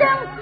将。